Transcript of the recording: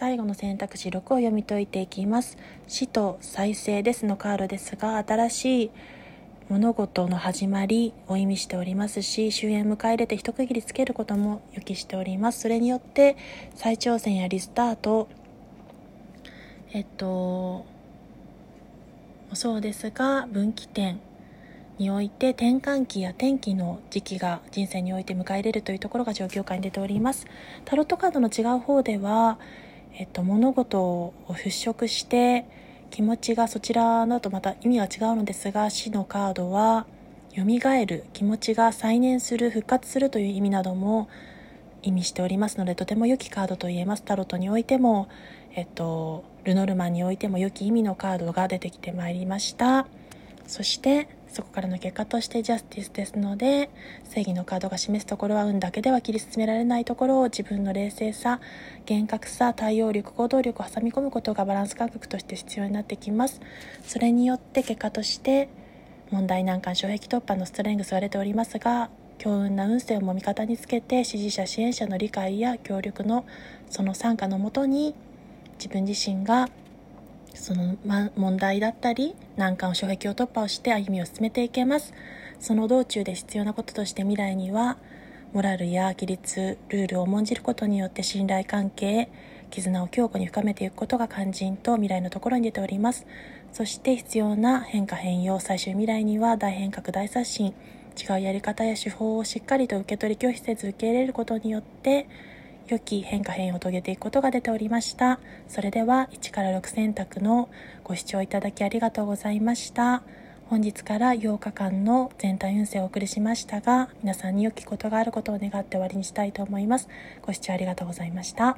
最後の選択肢6を読み解いていきます。死と再生ですのカードですが新しい物事の始まりを意味しておりますし終焉迎え入れて一区切りつけることも予期しております。それによって再挑戦やリスタートえっとそうですが分岐点において転換期や転機の時期が人生において迎え入れるというところが状況下に出ております。タロットカードの違う方では、えっと、物事を払拭して気持ちがそちらだとまた意味は違うのですが死のカードは蘇る気持ちが再燃する復活するという意味なども意味しておりますのでとても良きカードと言えますタロットにおいても、えっと、ルノルマンにおいても良き意味のカードが出てきてまいりました。そしてそこからの結果としてジャスティスですので正義のカードが示すところは運だけでは切り進められないところを自分の冷静さ厳格さ対応力行動力を挟み込むことがバランス感覚として必要になってきます。それによって結果として問題難関障壁突破のストレングスが出ておりますが強運な運勢をも味方につけて支持者支援者の理解や協力のその参加のもとに自分自身がその、ま、問題だったり難関を障壁を突破をして歩みを進めていけます。その道中で必要なこととして未来にはモラルや規律ルールを重んじることによって信頼関係絆を強固に深めていくことが肝心と未来のところに出ております。そして必要な変化変容最終未来には大変革大刷新違うやり方や手法をしっかりと受け取り拒否せず受け入れることによって良き変化変異を遂げていくことが出ておりました。それでは1から6選択のご視聴いただきありがとうございました。本日から8日間の全体運勢をお送りしましたが皆さんに良きことがあることを願って終わりにしたいと思います。ご視聴ありがとうございました。